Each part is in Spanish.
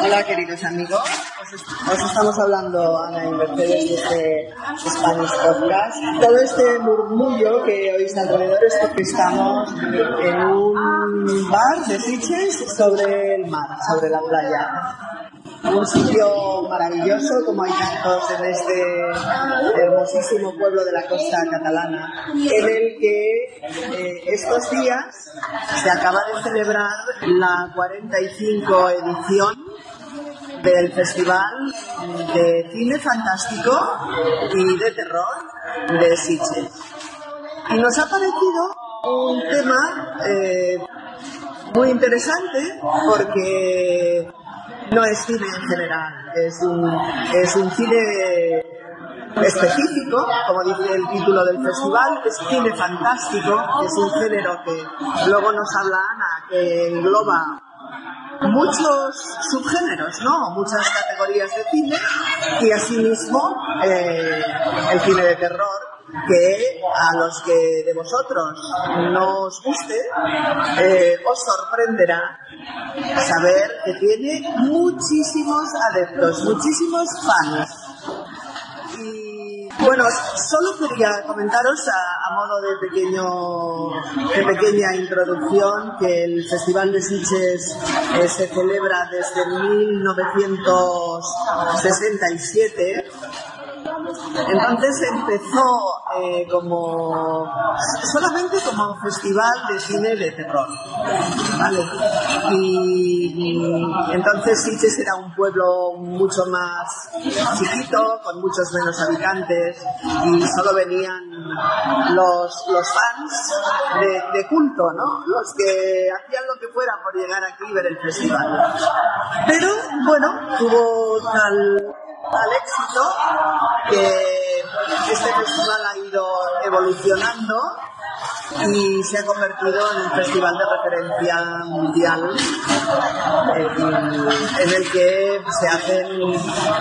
Hola queridos amigos, os, estamos hablando Ana y Mercedes de este Spanish Podcast. Todo este murmullo que oís alrededor es porque estamos en un bar de Sitges sobre el mar, sobre la playa un sitio maravilloso como hay tantos en este hermosísimo pueblo de la costa catalana, en el que eh, estos días se acaba de celebrar la 45 edición del Festival de Cine Fantástico y de Terror de Sitges. Y nos ha parecido un tema eh, muy interesante porque no es cine en general, es un, es un cine específico, como dice el título del festival, es cine fantástico, es un género que luego nos habla Ana, que engloba muchos subgéneros, ¿no? Muchas categorías de cine y asimismo eh, el cine de terror que a los que de vosotros no os guste, eh, os sorprenderá saber que tiene muchísimos adeptos, muchísimos fans. Bueno, solo quería comentaros a, modo de pequeño de pequeña introducción que el Festival de Sitges eh, se celebra desde 1967 entonces empezó eh, como solamente como festival de cine de terror, ¿vale? Y, entonces Sitges era un pueblo mucho más chiquito, con muchos menos habitantes y solo venían los, los fans de, de culto, ¿no? Los que hacían lo que fuera por llegar aquí y ver el festival. Pero bueno, tuvo tal al éxito que este festival ha ido evolucionando y se ha convertido en un festival de referencia mundial en el que se hacen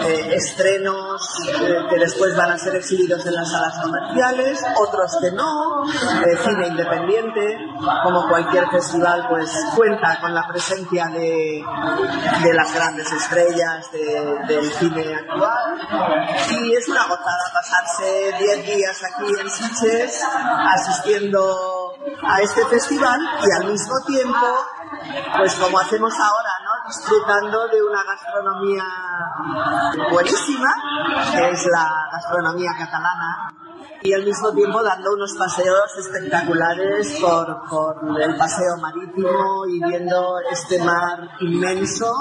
eh, estrenos eh, que después van a ser exhibidos en las salas comerciales, otros que no, eh, cine independiente, como cualquier festival pues cuenta con la presencia de, de las grandes estrellas del cine actual. Y es una gozada pasarse 10 días aquí en Sitges asistiendo a este festival y al mismo tiempo, pues como hacemos ahora, ¿no? Disfrutando de una gastronomía buenísima, que es la gastronomía catalana, y al mismo tiempo dando unos paseos espectaculares por, por, el paseo marítimo y viendo este mar inmenso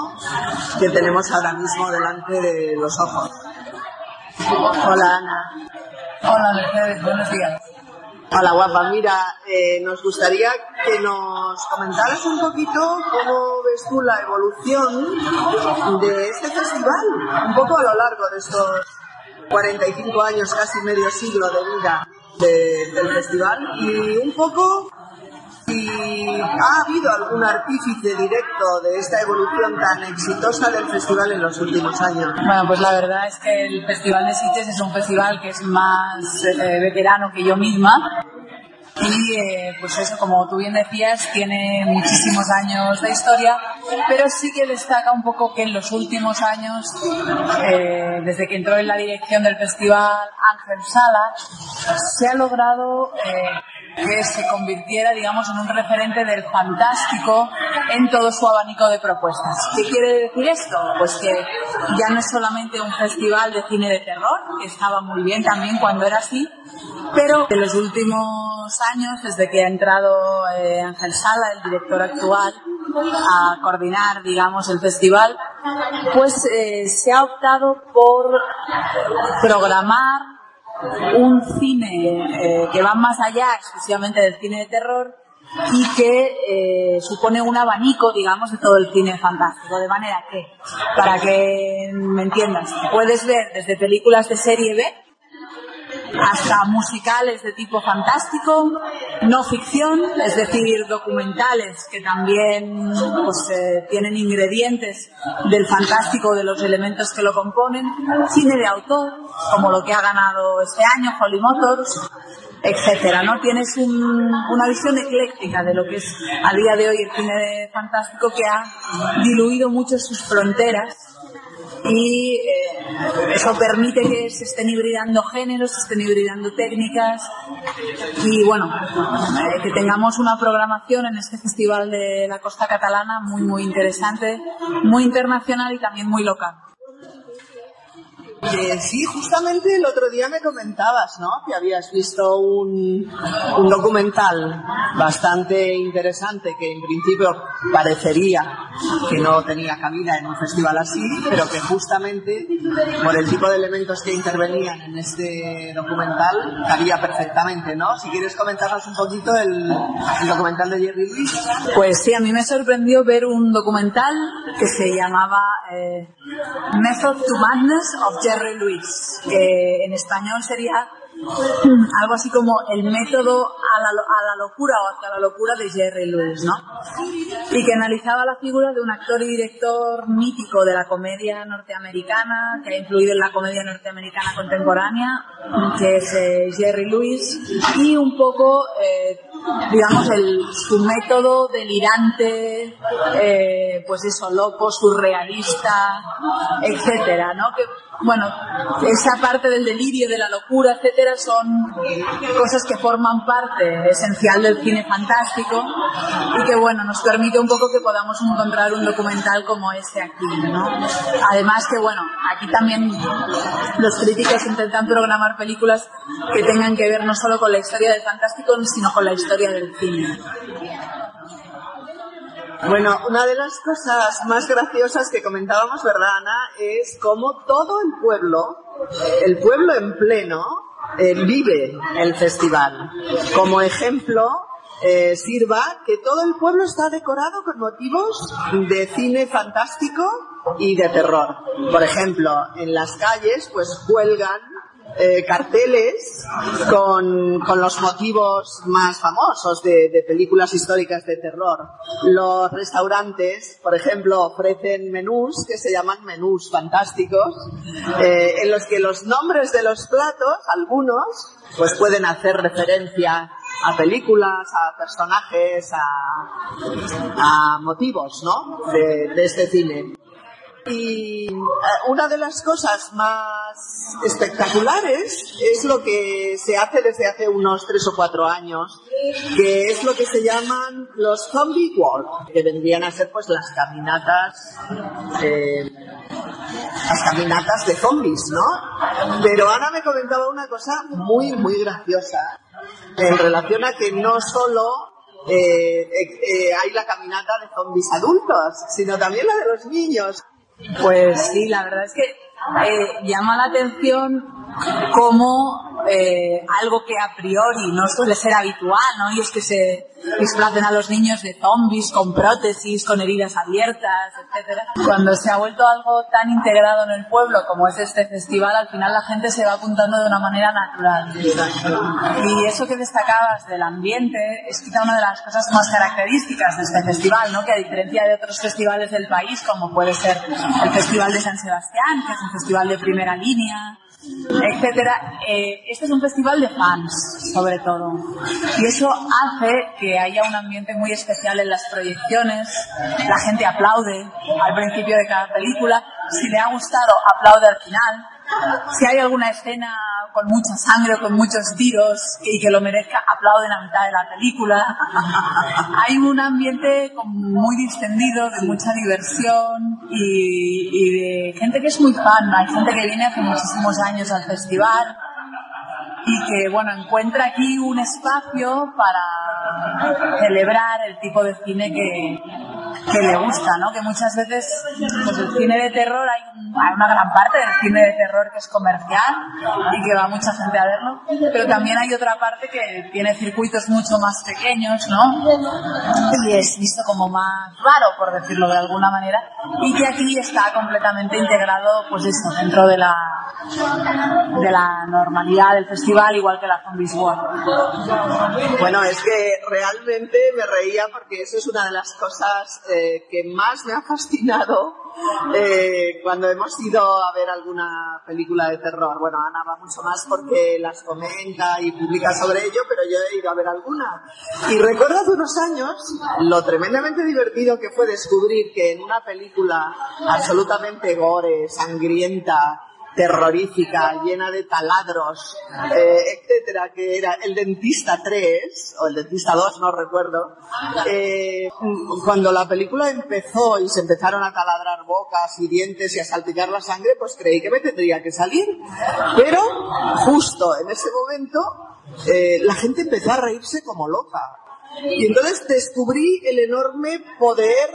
que tenemos ahora mismo delante de los ojos. Hola Ana. Hola Mercedes, buenos días. Hola guapa, mira, eh, nos gustaría que nos comentaras un poquito cómo ves tú la evolución de este festival, un poco a lo largo de estos 45 años, casi medio siglo de vida del festival y un poco ha habido algún artífice directo de esta evolución tan exitosa del festival en los últimos años. Bueno, pues la verdad es que el Festival de Sitges es un festival que es más eh, veterano que yo misma y eh, pues eso, como tú bien decías, tiene muchísimos años de historia, pero sí que destaca un poco que en los últimos años, eh, desde que entró en la dirección del festival Ángel Sala, se ha logrado que se convirtiera, digamos, en un referente del fantástico en todo su abanico de propuestas. ¿Qué quiere decir esto? Pues que ya no es solamente un festival de cine de terror, que estaba muy bien también cuando era así, pero en los últimos años, desde que ha entrado eh, Ángel Sala, el director actual, a coordinar, digamos, el festival, pues eh, se ha optado por programar un cine eh, que va más allá exclusivamente del cine de terror y que eh, supone un abanico, digamos, de todo el cine fantástico. De manera que, para que me entiendas, puedes ver desde películas de serie B hasta musicales de tipo fantástico, no ficción, es decir, documentales que también pues, eh, tienen ingredientes del fantástico, de los elementos que lo componen, cine de autor, como lo que ha ganado este año Holly Motors, etcétera, ¿no? Tienes una visión ecléctica de lo que es a día de hoy el cine fantástico que ha diluido mucho sus fronteras y eh, eso permite que se estén hibridando géneros, se estén hibridando técnicas y bueno, eh, que tengamos una programación en este festival de la costa catalana muy muy interesante, muy internacional y también muy local. Eh, sí, justamente el otro día me comentabas, ¿no? Que habías visto un, un, documental bastante interesante que en principio parecería que no tenía cabida en un festival así, pero que justamente por el tipo de elementos que intervenían en este documental cabía perfectamente, ¿no? Si quieres comentarnos un poquito el, el documental de Jerry Lewis. Pues sí, a mí me sorprendió ver un documental que se llamaba eh, Method to Madness of Jerry Jerry Luis, que en español sería algo así como el método a la, a la, locura o hacia la locura de Jerry Lewis, ¿no? Y que analizaba la figura de un actor y director mítico de la comedia norteamericana, que ha influido en la comedia norteamericana contemporánea, que es eh, Jerry Lewis, y un poco, eh, digamos, el, su método delirante, eh, pues eso, loco, surrealista, etcétera, ¿no? Que, bueno, esa parte del delirio, de la locura, etcétera, son cosas que forman parte esencial del cine fantástico y que, bueno, nos permite un poco que podamos encontrar un documental como este aquí, ¿no? Además que, bueno, aquí también los críticos intentan programar películas que tengan que ver no solo con la historia del fantástico, sino con la historia del cine. Bueno, una de las cosas más graciosas que comentábamos, ¿verdad, Ana? Es cómo todo el pueblo, el pueblo en pleno, eh, vive el festival. Como ejemplo, eh, sirva que todo el pueblo está decorado con motivos de cine fantástico y de terror. Por ejemplo, en las calles pues cuelgan eh, carteles con, con, los motivos más famosos de, películas históricas de terror. Los restaurantes, por ejemplo, ofrecen menús que se llaman menús fantásticos, eh, en los que los nombres de los platos, algunos, pues pueden hacer referencia a películas, a personajes, a, a motivos, ¿no? De este cine. Y eh, una de las cosas más espectaculares es lo que se hace desde hace unos tres o cuatro años, que es lo que se llaman los zombie walk, que vendrían a ser pues las caminatas, eh, las caminatas de zombies, ¿no? Pero Ana me comentaba una cosa muy, muy graciosa en relación a que no solo eh, eh, hay la caminata de zombies adultos, sino también la de los niños. Pues sí, la verdad es que eh, llama la atención como eh, algo que a priori no suele ser habitual, ¿no? Y es que se displacen a los niños de zombies con prótesis, con heridas abiertas, etcétera. Cuando se ha vuelto algo tan integrado en el pueblo como es este festival, al final la gente se va apuntando de una manera natural. Y eso que destacabas del ambiente es quizá una de las cosas más características de este festival, ¿no? Que a diferencia de otros festivales del país, como puede ser el Festival de San Sebastián, que es un festival de primera línea, etcétera. Eh, este es un festival de fans, sobre todo. Y eso hace que haya un ambiente muy especial en las proyecciones. La gente aplaude al principio de cada película. Si le ha gustado, aplaude al final. Si hay alguna escena con mucha sangre, con muchos tiros y que lo merezca, aplauden a mitad de la película. hay un ambiente muy distendido, de mucha diversión y, y de gente que es muy fan. Hay gente que viene hace muchísimos años al festival y que bueno encuentra aquí un espacio para celebrar el tipo de cine que, que le gusta, ¿no? Que muchas veces, pues el cine de terror, hay, una gran parte del cine de terror que es comercial y que va mucha gente a verlo, pero también hay otra parte que tiene circuitos mucho más pequeños, ¿no? Y es visto como más raro, por decirlo de alguna manera, y que aquí está completamente integrado, pues eso, dentro de la, de la normalidad del festival, igual que la Zombies World. Bueno, es que realmente me reía porque eso es una de las cosas eh, que más me ha fascinado eh, cuando hemos ido a ver alguna película de terror. Bueno, Ana va mucho más porque las comenta y publica sobre ello, pero yo he ido a ver alguna. Y recuerdo hace unos años lo tremendamente divertido que fue descubrir que en una película absolutamente gore, sangrienta, terrorífica, llena de taladros, eh, etcétera, que era El Dentista 3, o El Dentista 2, no recuerdo, eh, cuando la película empezó y se empezaron a taladrar bocas y dientes y a salpicar la sangre, pues creí que me tendría que salir. Pero justo en ese momento eh, la gente empezó a reírse como loca. Y entonces descubrí el enorme poder,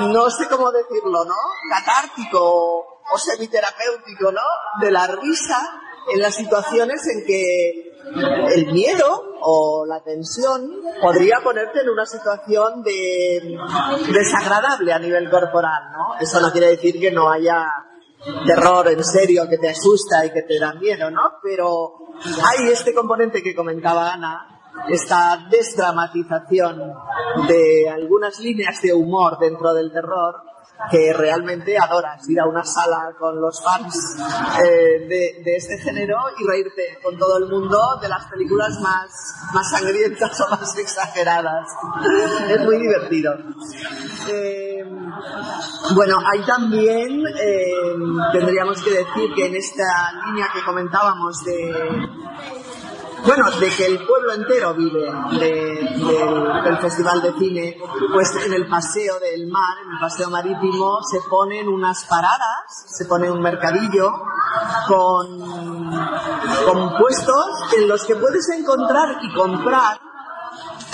no sé cómo decirlo, ¿no? Catártico o semiterapéutico, ¿no? De la risa en las situaciones en que el miedo o la tensión podría ponerte en una situación de desagradable a nivel corporal, ¿no? Eso no quiere decir que no haya terror en serio que te asusta y que te da miedo, ¿no? Pero hay este componente que comentaba Ana, esta desdramatización de algunas líneas de humor dentro del terror que realmente adoras ir a una sala con los fans eh, de, este género y reírte con todo el mundo de las películas más, más sangrientas o más exageradas. Es muy divertido. Eh, bueno, hay también, eh, tendríamos que decir que en esta línea que comentábamos de bueno, de que el pueblo entero vive del Festival de Cine, pues en el Paseo del Mar, en el Paseo Marítimo, se ponen unas paradas, se pone un mercadillo con, con puestos en los que puedes encontrar y comprar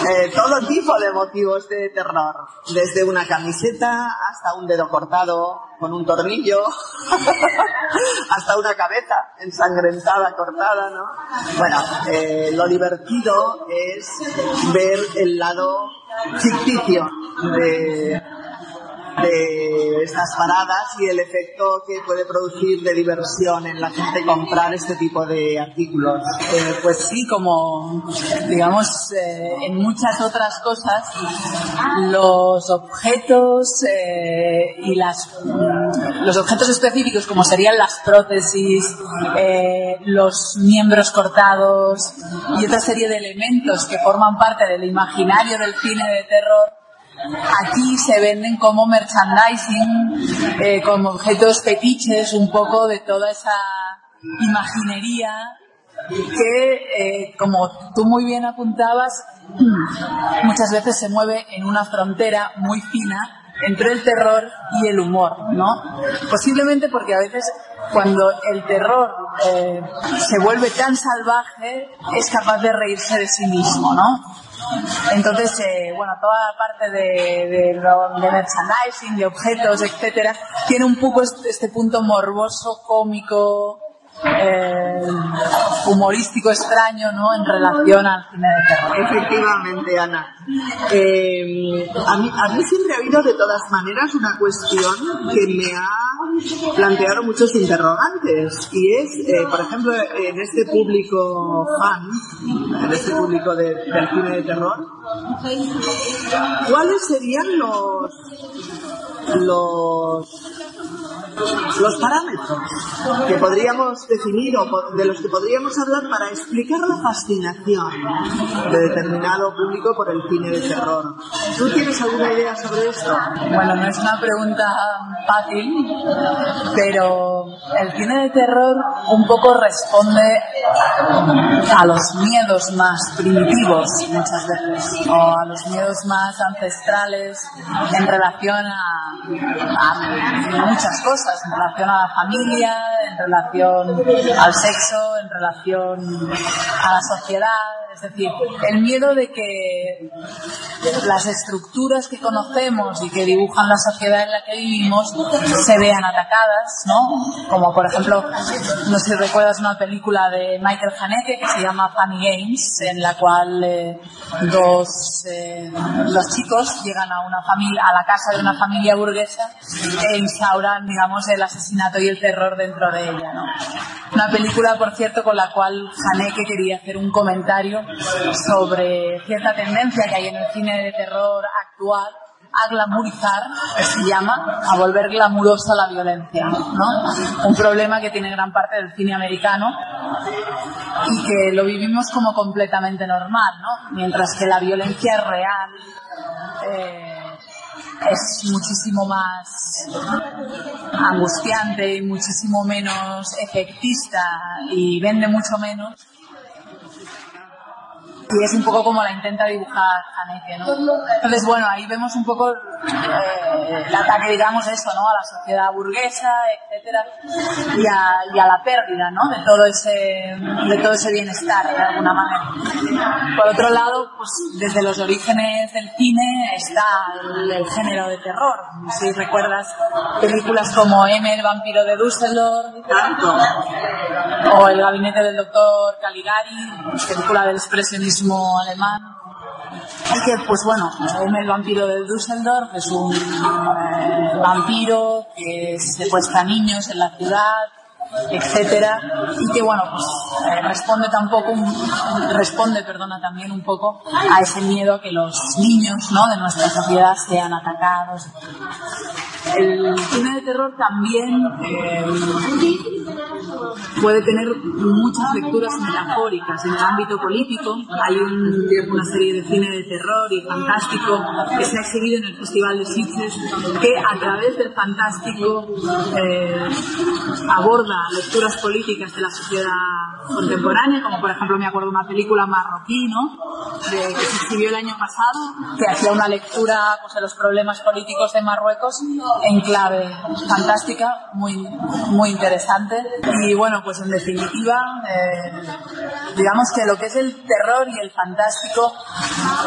eh, todo tipo de motivos de terror, desde una camiseta hasta un dedo cortado con un tornillo, hasta una cabeza ensangrentada, cortada, ¿no? Bueno, eh, lo divertido es ver el lado ficticio de, de estas paradas y el efecto que puede producir de diversión en la gente comprar este tipo de artículos. Eh, pues sí, como digamos eh, en muchas otras cosas, los objetos eh, y las los objetos específicos como serían las prótesis, los miembros cortados y otra serie de elementos que forman parte del imaginario del cine de terror Aquí se venden como merchandising, eh, como objetos fetiches, un poco de toda esa imaginería que, eh, como tú muy bien apuntabas, muchas veces se mueve en una frontera muy fina entre el terror y el humor, ¿no? Posiblemente porque a veces cuando el terror eh, se vuelve tan salvaje es capaz de reírse de sí mismo, ¿no? Entonces, eh, bueno, toda la parte de, merchandising, de objetos, etcétera, tiene un poco este, este punto morboso, cómico, eh, humorístico extraño ¿no? en relación al cine de terror. Efectivamente, Ana. Eh, a, mí, siempre ha habido de todas maneras una cuestión que me ha planteado muchos interrogantes y es, eh, por ejemplo, en este público fan, en este público de, del cine de terror, ¿cuáles serían los los los parámetros que podríamos definir o de los que podríamos hablar para explicar la fascinación de determinado público por el cine de terror. ¿Tú tienes alguna idea sobre esto? Bueno, no es una pregunta fácil, pero el cine de terror un poco responde a los miedos más primitivos muchas veces, o a los miedos más ancestrales en relación a, muchas cosas en relación a la familia, en relación al sexo, en relación a la sociedad, es decir, el miedo de que las estructuras que conocemos y que dibujan la sociedad en la que vivimos se vean atacadas, ¿no? Como por ejemplo, no sé si recuerdas una película de Michael Haneke que se llama Funny Games, en la cual eh, dos eh, los chicos llegan a una familia, a la casa de una familia burguesa e instauran, digamos, el asesinato y el terror dentro de ella. ¿no? Una película, por cierto, con la cual Haneke quería hacer un comentario sobre cierta tendencia que hay en el cine de terror actual a glamurizar, se llama, a volver glamurosa la violencia, ¿no? Un problema que tiene gran parte del cine americano y que lo vivimos como completamente normal, ¿no? Mientras que la violencia real eh, es muchísimo más angustiante y muchísimo menos efectista y vende mucho menos y es un poco como la intenta dibujar Haneke, ¿no? Entonces, bueno, ahí vemos un poco eh, el ataque, digamos, eso, ¿no? A la sociedad burguesa, etcétera, y a, y a, la pérdida, ¿no? De todo ese, de todo ese bienestar, de alguna manera. Por otro lado, pues desde los orígenes del cine está el, el género de terror. Si recuerdas películas como M, el vampiro de Düsseldorf, o El gabinete del doctor Caligari, película del expresionismo alemán. Y que, pues bueno, el vampiro de Düsseldorf es un eh, vampiro que secuestra niños en la ciudad, etcétera, y que bueno, pues eh, responde tampoco, responde, perdona, también un poco a ese miedo que los niños, ¿no? De nuestra sociedad sean atacados. El cine de terror también eh, puede tener muchas lecturas metafóricas en el ámbito político. Hay un, una serie de cine de terror y fantástico que se ha exhibido en el Festival de Sitges que a través del fantástico eh, aborda lecturas políticas de la sociedad contemporánea, como por ejemplo me acuerdo de una película marroquí, ¿no? De, que se exhibió el año pasado, que hacía una lectura pues, de los problemas políticos de Marruecos en clave fantástica, muy, muy interesante. Y bueno, pues en definitiva, eh, digamos que lo que es el terror y el fantástico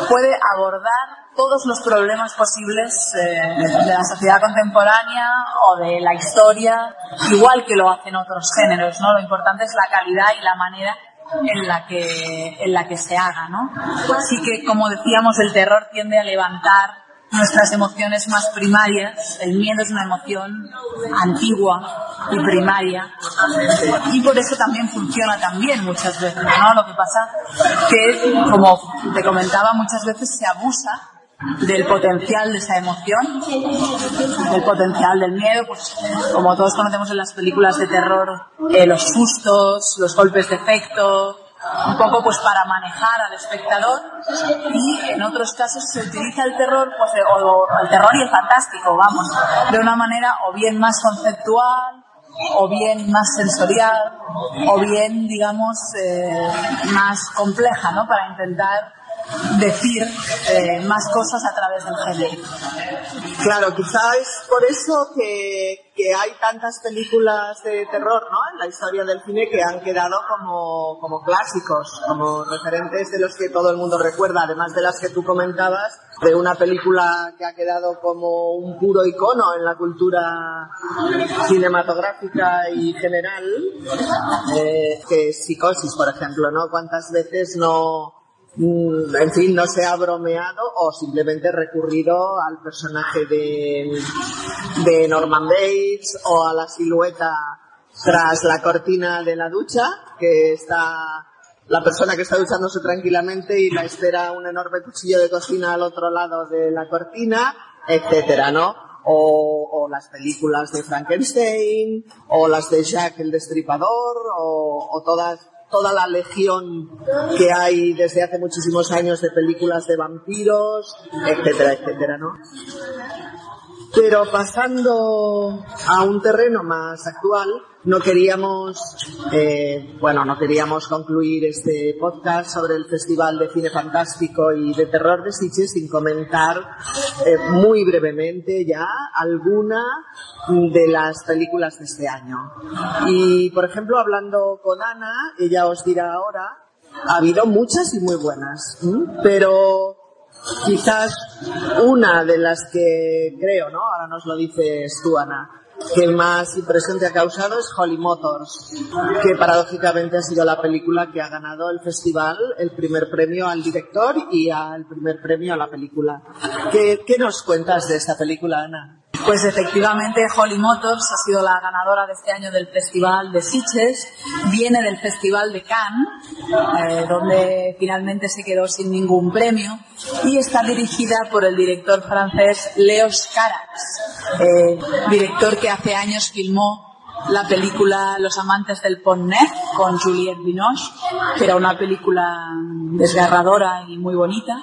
puede abordar todos los problemas posibles eh, de la sociedad contemporánea o de la historia, igual que lo hacen otros géneros, ¿no? Lo importante es la calidad y la manera en la que, en la que se haga, ¿no? Así que, como decíamos, el terror tiende a levantar nuestras emociones más primarias. El miedo es una emoción antigua y primaria y por eso también funciona también muchas veces, ¿no? Lo que pasa que, como te comentaba, muchas veces se abusa del potencial de esa emoción, del potencial del miedo, pues como todos conocemos en las películas de terror, eh, los sustos, los golpes de efecto, un poco pues para manejar al espectador. Y en otros casos se utiliza el terror pues o, el terror y el fantástico vamos de una manera o bien más conceptual o bien más sensorial o bien digamos eh, más compleja no para intentar decir eh, más cosas a través del género. Claro, quizás es por eso que, que, hay tantas películas de terror ¿no? en la historia del cine que han quedado como, como clásicos, como referentes de los que todo el mundo recuerda, además de las que tú comentabas, de una película que ha quedado como un puro icono en la cultura cinematográfica y general, eh, que es Psicosis, por ejemplo, ¿no? ¿Cuántas veces no, en fin, no se ha bromeado o simplemente recurrido al personaje de, de Norman Bates o a la silueta tras la cortina de la ducha, que está la persona que está duchándose tranquilamente y la espera un enorme cuchillo de cocina al otro lado de la cortina, etcétera, ¿no? O, las películas de Frankenstein, o las de Jack el Destripador, o todas toda la legión que hay desde hace muchísimos años de películas de vampiros, etcétera, etcétera, ¿no? Pero pasando a un terreno más actual, no queríamos, eh, bueno, no queríamos concluir este podcast sobre el Festival de Cine Fantástico y de Terror de Sitges sin comentar eh, muy brevemente ya alguna de las películas de este año. Y, por ejemplo, hablando con Ana, ella os dirá ahora, ha habido muchas y muy buenas, pero quizás una de las que creo, ¿no? Ahora nos lo dices tú, Ana, que más impresión te ha causado es Holly Motors, que paradójicamente ha sido la película que ha ganado el festival el primer premio al director y el primer premio a la película. ¿Qué, qué nos cuentas de esta película, Ana? Pues efectivamente Holly Motors ha sido la ganadora de este año del Festival de Sitges, viene del Festival de Cannes, eh, donde finalmente se quedó sin ningún premio, y está dirigida por el director francés Leos Carax, eh, director que hace años filmó la película Los amantes del Pont Neuf con Juliette Binoche, que era una película desgarradora y muy bonita,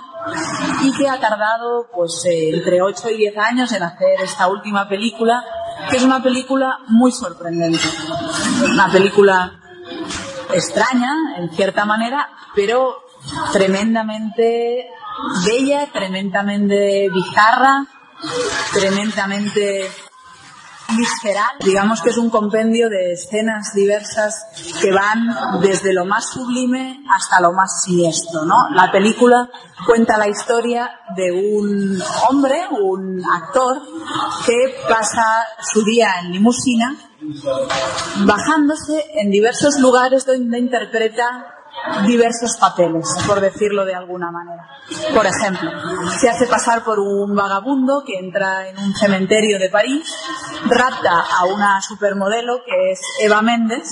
y que ha tardado pues eh, entre 8 y 10 años en hacer esta última película, que es una película muy sorprendente. Una película extraña, en cierta manera, pero tremendamente bella, tremendamente bizarra, tremendamente visceral. Digamos que es un compendio de escenas diversas que van desde lo más sublime hasta lo más siniestro, ¿no? La película cuenta la historia de un hombre, un actor, que pasa su día en limusina bajándose en diversos lugares donde interpreta diversos papeles, por decirlo de alguna manera. Por ejemplo, se hace pasar por un vagabundo que entra en un cementerio de París, rapta a una supermodelo que es Eva Méndez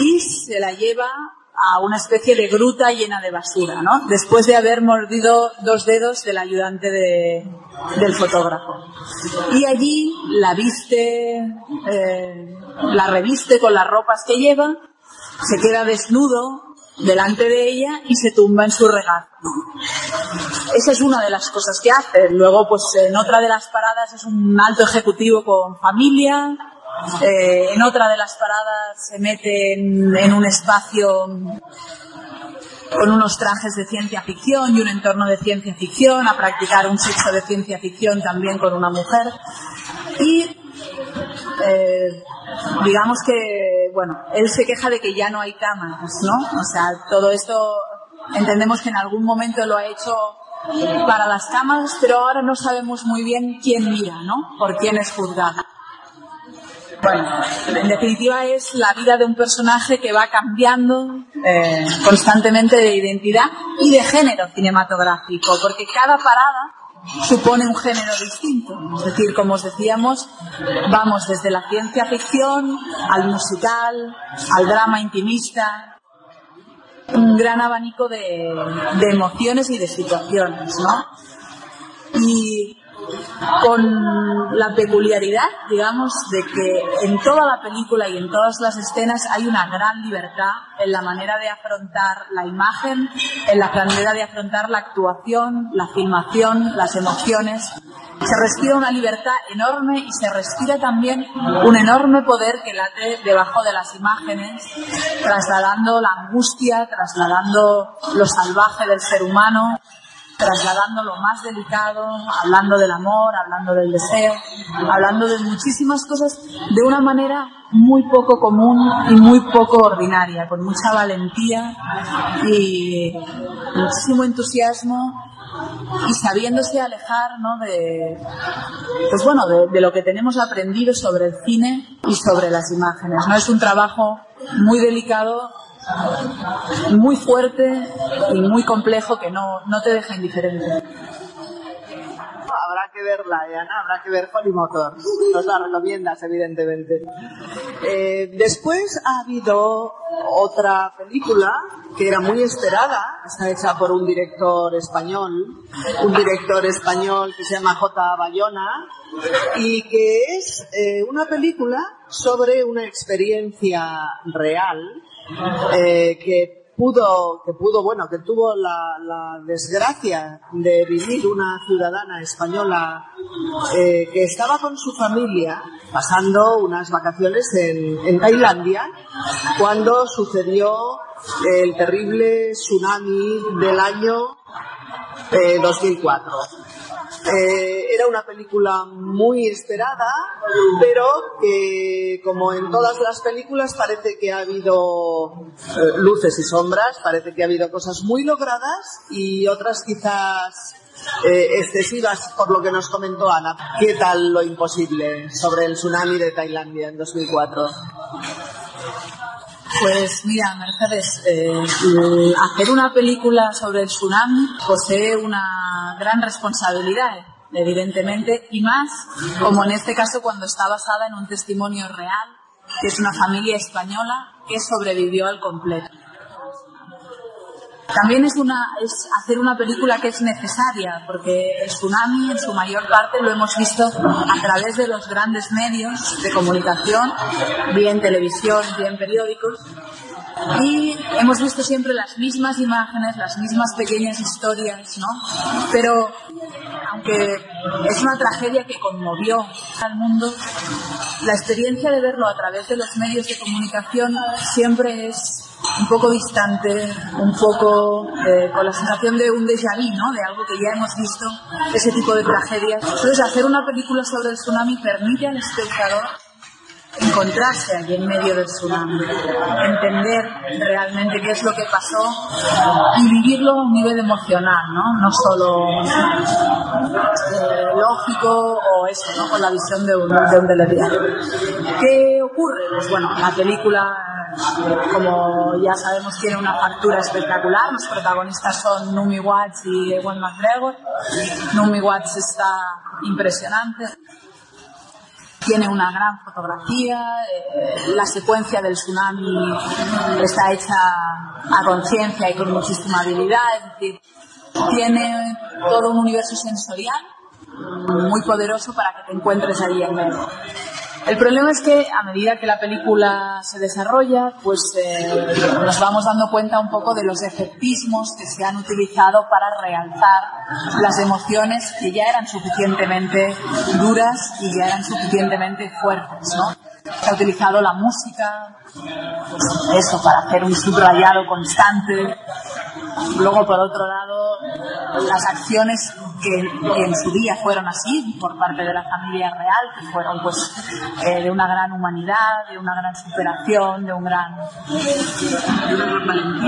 y se la lleva a una especie de gruta llena de basura, ¿no? Después de haber mordido dos dedos del ayudante de, del fotógrafo. Y allí la viste, eh, la reviste con las ropas que lleva se queda desnudo delante de ella y se tumba en su regazo. Esa es una de las cosas que hace. Luego, pues en otra de las paradas es un alto ejecutivo con familia. Eh, en otra de las paradas se mete en, un espacio con unos trajes de ciencia ficción y un entorno de ciencia ficción, a practicar un sexo de ciencia ficción también con una mujer. Y eh, digamos que, bueno, él se queja de que ya no hay cámaras, ¿no? O sea, todo esto entendemos que en algún momento lo ha hecho para las cámaras, pero ahora no sabemos muy bien quién mira, ¿no? Por quién es juzgado. Bueno, en definitiva es la vida de un personaje que va cambiando eh, constantemente de identidad y de género cinematográfico, porque cada parada supone un género distinto. Es decir, como os decíamos, vamos desde la ciencia ficción al musical, al drama intimista, un gran abanico de, emociones y de situaciones, ¿no? Y con la peculiaridad, digamos, de que en toda la película y en todas las escenas hay una gran libertad en la manera de afrontar la imagen, en la manera de afrontar la actuación, la filmación, las emociones. Se respira una libertad enorme y se respira también un enorme poder que late debajo de las imágenes, trasladando la angustia, trasladando lo salvaje del ser humano, trasladando lo más delicado, hablando del amor, hablando del deseo, hablando de muchísimas cosas de una manera muy poco común y muy poco ordinaria, con mucha valentía y muchísimo entusiasmo y sabiéndose alejar ¿no? de, pues bueno, de, de, lo que tenemos aprendido sobre el cine y sobre las imágenes. ¿no? Es un trabajo muy delicado muy fuerte y muy complejo que no, no te deja indiferente. Habrá que verla, Ana, habrá que ver Holly Motors. Nos la recomiendas, evidentemente. Eh, después ha habido otra película que era muy esperada, está hecha por un director español, un director español que se llama J. Bayona, y que es eh, una película sobre una experiencia real eh, que pudo, que pudo, bueno, que tuvo la, la desgracia de vivir una ciudadana española eh, que estaba con su familia pasando unas vacaciones en, Tailandia cuando sucedió el terrible tsunami del año eh, 2004. Eh, era una película muy esperada, pero que, como en todas las películas, parece que ha habido eh, luces y sombras, parece que ha habido cosas muy logradas y otras quizás eh, excesivas, por lo que nos comentó Ana. ¿Qué tal lo imposible sobre el tsunami de Tailandia en 2004? Pues mira, Mercedes, eh, hacer una película sobre el tsunami posee una gran responsabilidad. evidentemente, y más como en este caso cuando está basada en un testimonio real, que es una familia española que sobrevivió al completo. También es, una, es hacer una película que es necesaria, porque el tsunami en su mayor parte lo hemos visto a través de los grandes medios de comunicación, bien televisión, bien periódicos, y hemos visto siempre las mismas imágenes, las mismas pequeñas historias, ¿no? Pero aunque es una tragedia que conmovió al mundo, la experiencia de verlo a través de los medios de comunicación siempre es un poco distante, un poco eh, con la sensación de un déjà vu, ¿no? De algo que ya hemos visto, ese tipo de tragedias. Entonces, hacer una película sobre el tsunami permite al espectador encontrarse allí en medio del tsunami, entender realmente qué es lo que pasó y vivirlo a un nivel emocional, ¿no? No solo eh, lógico o eso, ¿no? Con la visión de un, de un. ¿Qué ocurre? Pues bueno, la película como ya sabemos, tiene una factura espectacular. Los protagonistas son Numi Watts y Ewan McGregor. Numi Watts está impresionante tiene una gran fotografía, eh, la secuencia del tsunami está hecha a conciencia y con muchísima habilidad, es decir, tiene todo un universo sensorial muy poderoso para que te encuentres ahí en medio. El problema es que a medida que la película se desarrolla, pues eh, nos vamos dando cuenta un poco de los efectismos que se han utilizado para realzar las emociones que ya eran suficientemente duras y ya eran suficientemente fuertes, ¿no? Se ha utilizado la música, eso, para hacer un subrayado constante. Luego, por otro lado, las acciones que, en su día fueron así por parte de la familia real, que fueron pues eh, de una gran humanidad, de una gran superación, de un gran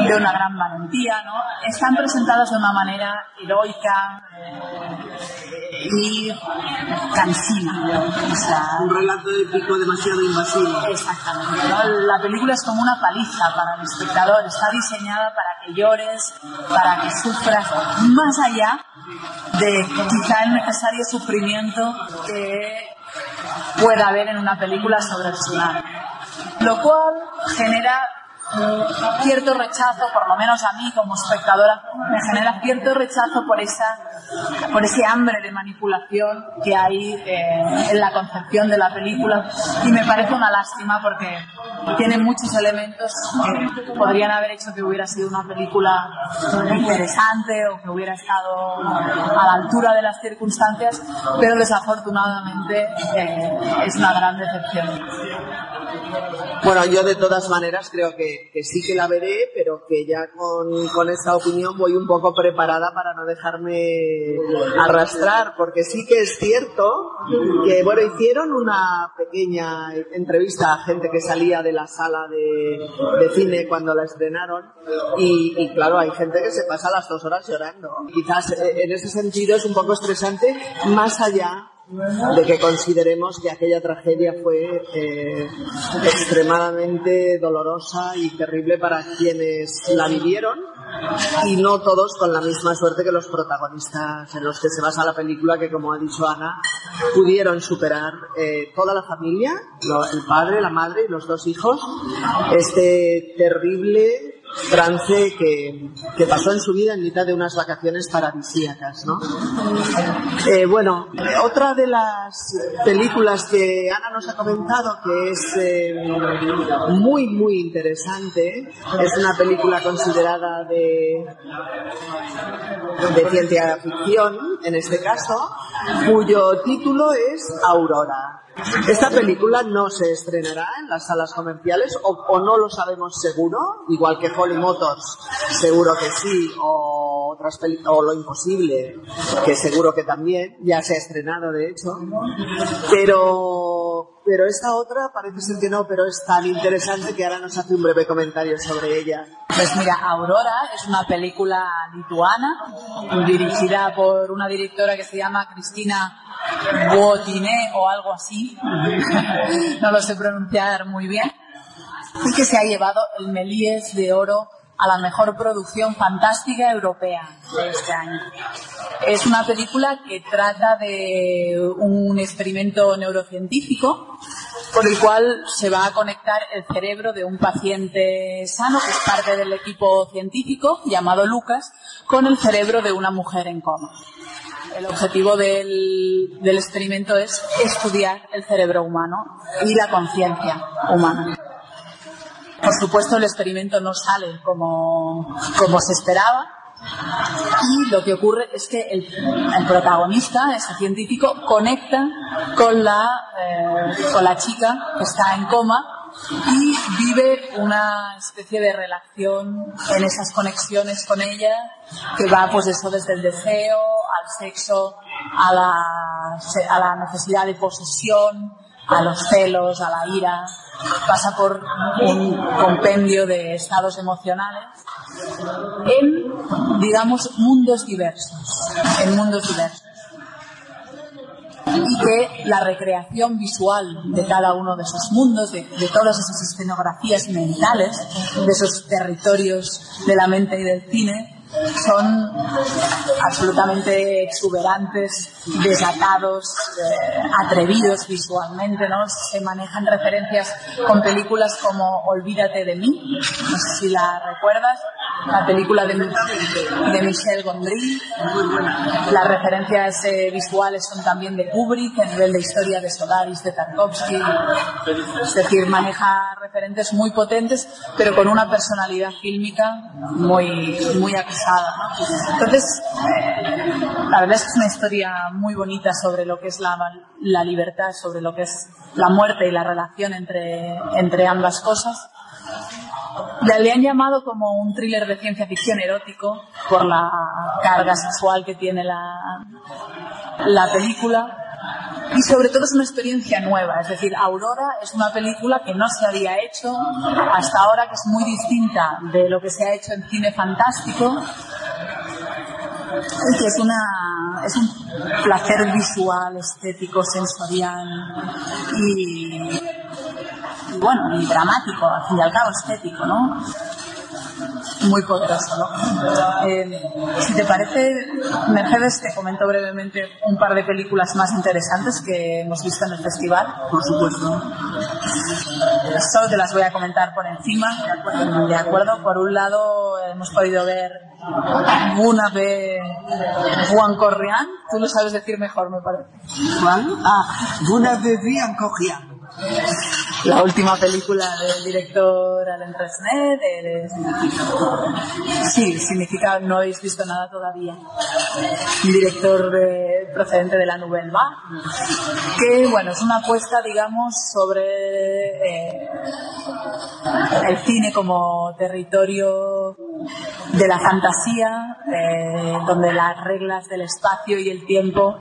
de una gran valentía, ¿no? Están presentadas de una manera heroica eh, y cansina. un relato épico demasiado invasivo. Exactamente. La película es como una paliza para el espectador. Está diseñada para que llores, para que sufras, más allá de quizá el necesario sufrimiento que pueda haber en una película sobre el tsunami. Lo cual genera cierto rechazo, por lo menos a mí como espectadora, me genera cierto rechazo por esa por ese hambre de manipulación que hay eh, en la concepción de la película y me parece una lástima porque tiene muchos elementos que podrían haber hecho que hubiera sido una película interesante o que hubiera estado a la altura de las circunstancias, pero desafortunadamente eh, es una gran decepción. Bueno, yo de todas maneras creo que, sí que la veré, pero que ya con, con, esta opinión voy un poco preparada para no dejarme arrastrar, porque sí que es cierto que, bueno, hicieron una pequeña entrevista a gente que salía de la sala de, cine cuando la estrenaron y, y, claro, hay gente que se pasa las dos horas llorando. Quizás eh, en ese sentido es un poco estresante, más allá de que consideremos que aquella tragedia fue eh, extremadamente dolorosa y terrible para quienes la vivieron y no todos con la misma suerte que los protagonistas en los que se basa la película que como ha dicho Ana pudieron superar eh, toda la familia, el padre, la madre y los dos hijos este terrible trance que, que, pasó en su vida en mitad de unas vacaciones paradisíacas, ¿no? Eh, bueno, otra de las películas que Ana nos ha comentado que es eh, muy, muy interesante, es una película considerada de, de ciencia ficción, en este caso, cuyo título es Aurora. Esta película no se estrenará en las salas comerciales o, no lo sabemos seguro, igual que Holly Motors, seguro que sí, o otras o Lo Imposible, que seguro que también, ya se ha estrenado de hecho, pero, pero esta otra parece ser que no, pero es tan interesante que ahora nos hace un breve comentario sobre ella. Pues mira, Aurora es una película lituana dirigida por una directora que se llama Cristina Botiné o algo así, no lo sé pronunciar muy bien, y que se ha llevado el Melíes de Oro a la mejor producción fantástica europea de este año. Es una película que trata de un experimento neurocientífico por el cual se va a conectar el cerebro de un paciente sano, que es parte del equipo científico, llamado Lucas, con el cerebro de una mujer en coma. El objetivo del, experimento es estudiar el cerebro humano y la conciencia humana. Por supuesto, el experimento no sale como, como se esperaba, y lo que ocurre es que el, el protagonista, ese científico, conecta con la, eh, con la chica que está en coma y vive una especie de relación en esas conexiones con ella que va pues eso desde el deseo al sexo a la, a la necesidad de posesión a los celos a la ira pasa por un compendio de estados emocionales en, digamos, mundos diversos, en mundos diversos. Que la recreación visual de cada uno de esos mundos, de, de todas esas escenografías mentales, de esos territorios de la mente y del cine, son absolutamente exuberantes, desatados, eh, atrevidos visualmente, ¿no? Se manejan referencias con películas como Olvídate de mí, no sé si la recuerdas, la película de, de Michel Gondry. Las referencias eh, visuales son también de Kubrick, a nivel de historia de Solaris, de Tarkovsky. Es decir, maneja referentes muy potentes, pero con una personalidad fílmica muy, muy acusada. Entonces, la verdad es que es una historia muy bonita sobre lo que es la, la libertad, sobre lo que es la muerte y la relación entre, entre ambas cosas. Le han llamado como un thriller de ciencia ficción erótico por la carga sexual que tiene la, la película. Y sobre todo es una experiencia nueva, es decir, Aurora es una película que no se había hecho hasta ahora, que es muy distinta de lo que se ha hecho en cine fantástico, y que es, una, es un placer visual, estético, sensorial. Y, y bueno, y dramático, al fin y al cabo estético, ¿no? Muy poderoso, ¿no? Eh, si te parece, Mercedes, te comento brevemente un par de películas más interesantes que hemos visto en el festival. Por supuesto. Solo te las voy a comentar por encima, ¿de acuerdo? De acuerdo. Por un lado, hemos podido ver una de Juan Corrián. Tú lo sabes decir mejor, me parece. ¿Juan? Ah, una de Brian Cogian. La última película del director Alain de- de- Sí, significa no habéis visto nada todavía. Director de- procedente de la Nouvelle Vague, que bueno, es una apuesta, digamos, sobre eh, el cine como territorio de la fantasía, eh, donde las reglas del espacio y el tiempo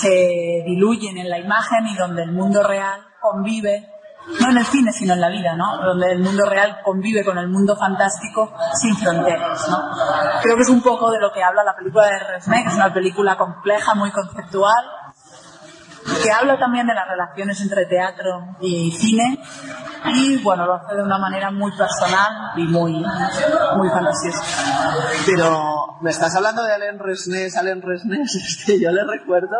se diluyen en la imagen y donde el mundo real convive, no en el cine, sino en la vida, ¿no? Donde el mundo real convive con el mundo fantástico sin fronteras, ¿no? Creo que es un poco de lo que habla la película de Resnais, que es una película compleja, muy conceptual, que habla también de las relaciones entre teatro y cine y bueno, lo hace de una manera muy personal y muy, muy fantasiosa. Pero me estás hablando de Alain Resnais, Alain Resnais, es que yo le recuerdo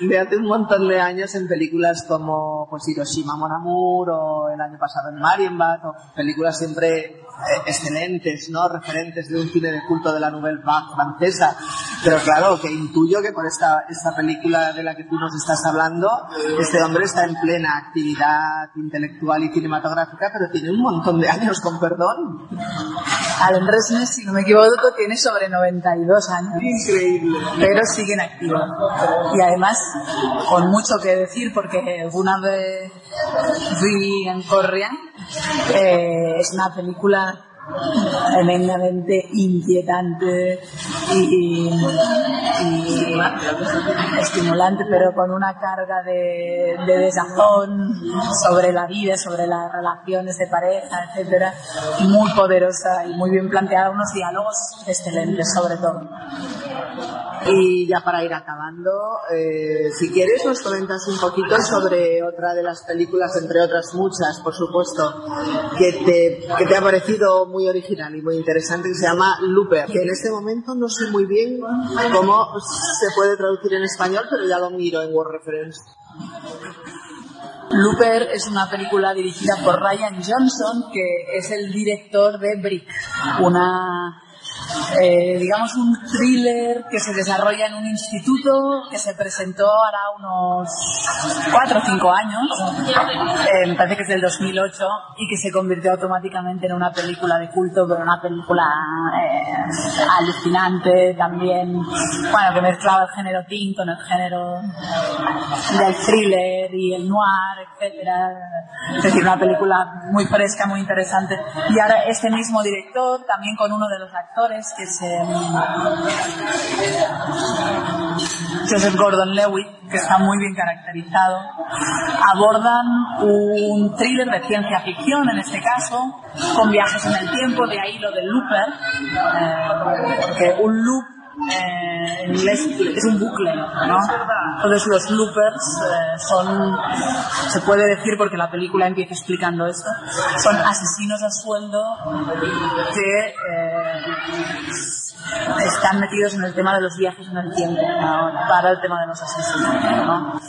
de hace un montón de años en películas como pues Hiroshima Mon Amour o el año pasado en Marienbad o películas siempre excelentes, ¿no? Referentes de un cine de culto de la Nouvelle Vague francesa. Pero claro, que intuyo que por esta, esta película de la que tú nos estás hablando, este hombre está en plena actividad intelectual y cinematográfica, pero tiene un montón de años, con perdón. Alain Resnais, si no me equivoco, tiene sobre 92 años. Increíble. pero sigue en activo. Y además, con mucho que decir, porque alguna vez vi en Corrián, eh, es una película tremendamente inquietante y, estimulante, pero con una carga de desazón sobre la vida, sobre las relaciones de pareja, etcétera, muy poderosa y muy bien planteada, unos diálogos excelentes sobre todo. Y ya para ir acabando, eh, si quieres nos comentas un poquito sobre otra de las películas, entre otras muchas, por supuesto, que te, que te ha parecido muy original y muy interesante, que se llama Looper, que en este momento no sé muy bien cómo se puede traducir en español, pero ya lo miro en Word Reference. Looper es una película dirigida por Ryan Johnson, que es el director de Brick, una eh, digamos, un thriller que se desarrolla en un instituto que se presentó ahora unos 4 o 5 años, eh, me parece que es del 2008, y que se convirtió automáticamente en una película de culto, pero una película eh, alucinante también, bueno, que mezclaba el género teen con el género del thriller y el noir, etcétera. Es decir, una película muy fresca, muy interesante. Y ahora este mismo director, también con uno de los actores, que es Joseph Gordon-Levitt, que está muy bien caracterizado, abordan un thriller de ciencia ficción, en este caso, con viajes en el tiempo, de ahí lo del looper, eh, porque un loop eh, inglés es un bucle, ¿no? Entonces los loopers eh, son, se puede decir porque la película empieza explicando esto, son asesinos a sueldo que eh, están metidos en el tema de los viajes en el tiempo, para el tema de los asesinos, ¿no?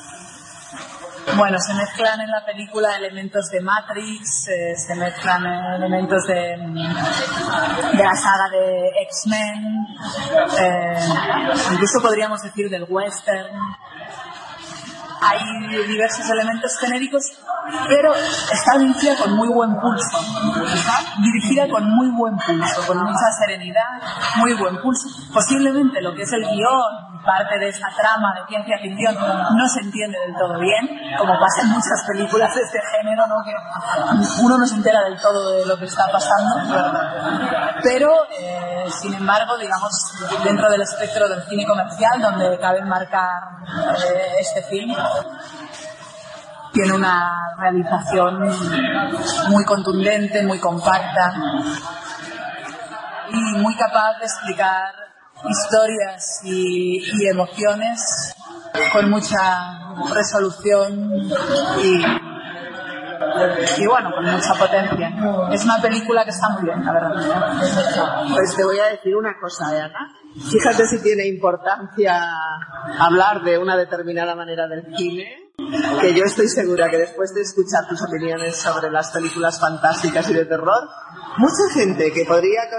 Bueno, se mezclan en la película elementos de Matrix, eh, se mezclan elementos de, de la saga de X-Men, eh, incluso podríamos decir del western. Hay diversos elementos genéricos pero está dirigida con muy buen pulso, dirigida con muy buen pulso, con mucha serenidad, muy buen pulso. Posiblemente lo que es el guion, parte de esa trama de ciencia ficción, no se entiende del todo bien, como pasa en muchas películas de este género, ¿no? que uno no se entera del todo de lo que está pasando, pero eh, sin embargo, digamos, dentro del espectro del cine comercial, donde cabe marcar eh, este film, tiene una realización muy contundente, muy compacta y muy capaz de explicar historias y, emociones con mucha resolución y, y bueno, con mucha potencia. Es una película que está muy bien, la verdad. Pues te voy a decir una cosa, Ana. Fíjate si tiene importancia hablar de una determinada manera del cine que yo estoy segura que después de escuchar tus opiniones sobre las películas fantásticas y de terror, mucha gente que podría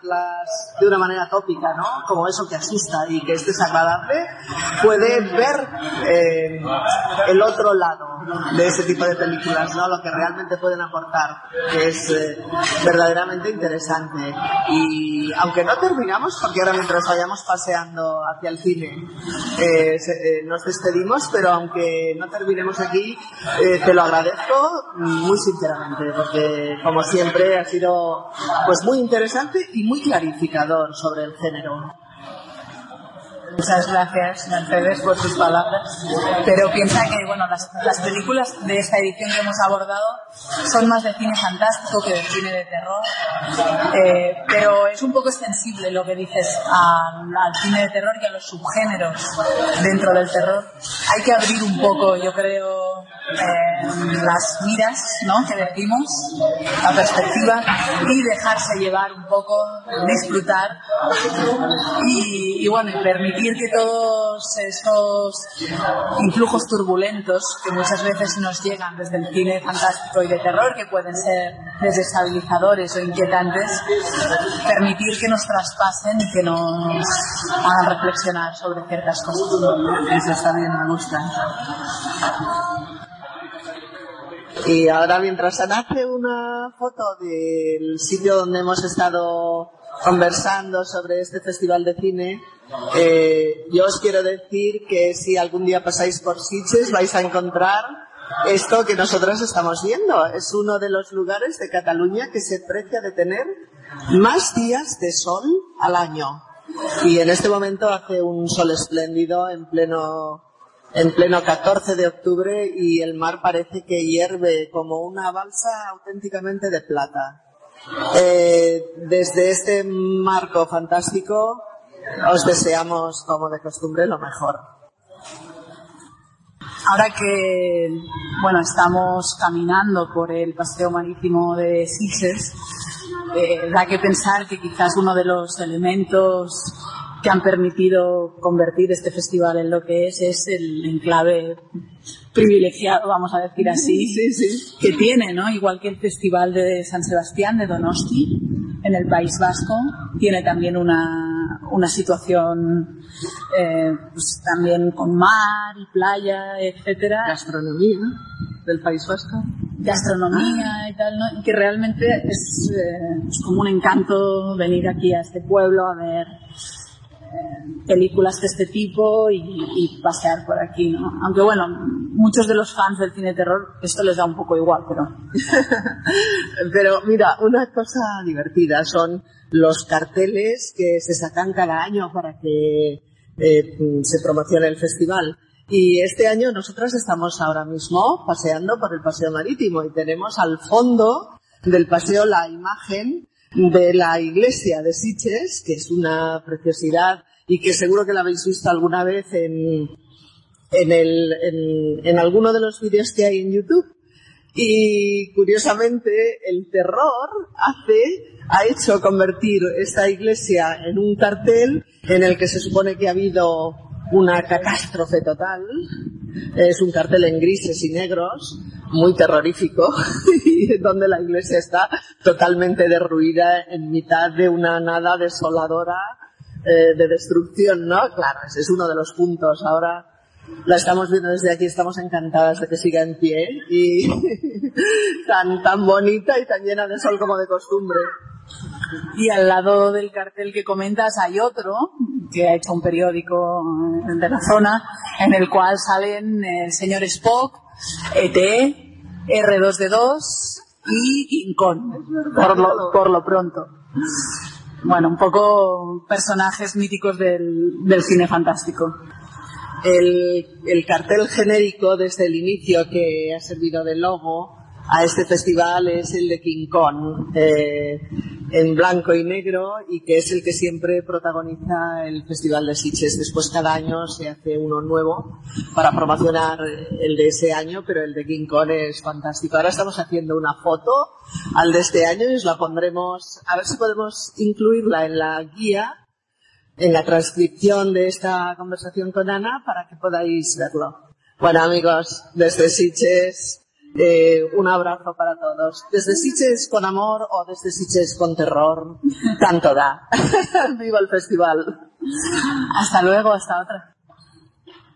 considerarlas de una manera tópica, ¿no? Como eso que asusta y que es desagradable, puede ver eh, el otro lado de ese tipo de películas, ¿no? Lo que realmente pueden aportar, que es eh, verdaderamente interesante. Y aunque no terminamos, porque ahora mientras vayamos paseando hacia el cine, eh, nos despedimos, pero aunque no terminemos aquí, te lo agradezco muy sinceramente, porque como siempre ha sido pues muy interesante y muy clarificador sobre el género. Muchas gracias, Mercedes, por tus palabras. Pero piensa que bueno, las, las, películas de esta edición que hemos abordado son más de cine fantástico que de cine de terror. Eh, pero es un poco extensible lo que dices al, al, cine de terror y a los subgéneros dentro del terror. Hay que abrir un poco, yo creo, eh, las miras ¿no? que decimos, la perspectiva, y dejarse llevar un poco, disfrutar y, y bueno, permitir que todos estos influjos turbulentos que muchas veces nos llegan desde el cine fantástico y de terror, que pueden ser desestabilizadores o inquietantes, permitir que nos traspasen y que nos hagan reflexionar sobre ciertas cosas. Eso está bien, me gusta. Y ahora mientras Ana hace una foto del sitio donde hemos estado conversando sobre este festival de cine, eh, yo os quiero decir que si algún día pasáis por Sitges vais a encontrar esto que nosotros estamos viendo. Es uno de los lugares de Cataluña que se precia de tener más días de sol al año. Y en este momento hace un sol espléndido en pleno en pleno 14 de octubre y el mar parece que hierve como una balsa auténticamente de plata. Eh, desde este marco fantástico os deseamos, como de costumbre, lo mejor. Ahora que, bueno, estamos caminando por el paseo marítimo de Sitges, eh, da que pensar que quizás uno de los elementos que han permitido convertir este festival en lo que es es el enclave privilegiado, vamos a decir así, Sí, sí. que tiene, ¿no? Igual que el Festival de San Sebastián de Donosti, en el País Vasco, tiene también una, una situación eh, pues, también con mar y playa, etcétera, Gastronomía del País Vasco. gastronomía y tal, ¿no? Y que realmente es, eh, es como un encanto venir aquí a este pueblo a ver películas de este tipo y, pasear por aquí, ¿no? Aunque bueno, muchos de los fans del cine terror esto les da un poco igual, pero Pero mira, una cosa divertida son los carteles que se sacan cada año para que eh, se promocione el festival. Y este año nosotras estamos ahora mismo paseando por el paseo marítimo y tenemos al fondo del paseo la imagen de la iglesia de Siches, que es una preciosidad y que seguro que la habéis visto alguna vez en, en, el, en, alguno de los vídeos que hay en YouTube. Y curiosamente el terror hace, ha hecho convertir esta iglesia en un cartel en el que se supone que ha habido una catástrofe total. Es un cartel en grises y negros, muy terrorífico, y donde la iglesia está totalmente derruida en mitad de una nada desoladora eh, de destrucción, ¿no? Claro, ese es uno de los puntos. Ahora la estamos viendo desde aquí, estamos encantadas de que siga en pie y tan, tan bonita y tan llena de sol como de costumbre. Y al lado del cartel que comentas hay otro que ha hecho un periódico eh, de la zona en el cual salen el señor Spock, ET, R2D2 y King Kong, por lo, por lo pronto. Bueno, un poco personajes míticos del, del cine fantástico. El, el cartel genérico desde el inicio que ha servido de logo a este festival es el de King Kong, eh, en blanco y negro, y que es el que siempre protagoniza el Festival de Sitges. Después cada año se hace uno nuevo para promocionar el de ese año, pero el de King Kong es fantástico. Ahora estamos haciendo una foto al de este año y os la pondremos, a ver si podemos incluirla en la guía en la transcripción de esta conversación con Ana para que podáis verlo. Bueno amigos, desde Sitges, eh, un abrazo para todos. Desde Sitges con amor o desde Sitges con terror, tanto da. ¡Viva el festival! Hasta luego, hasta otra.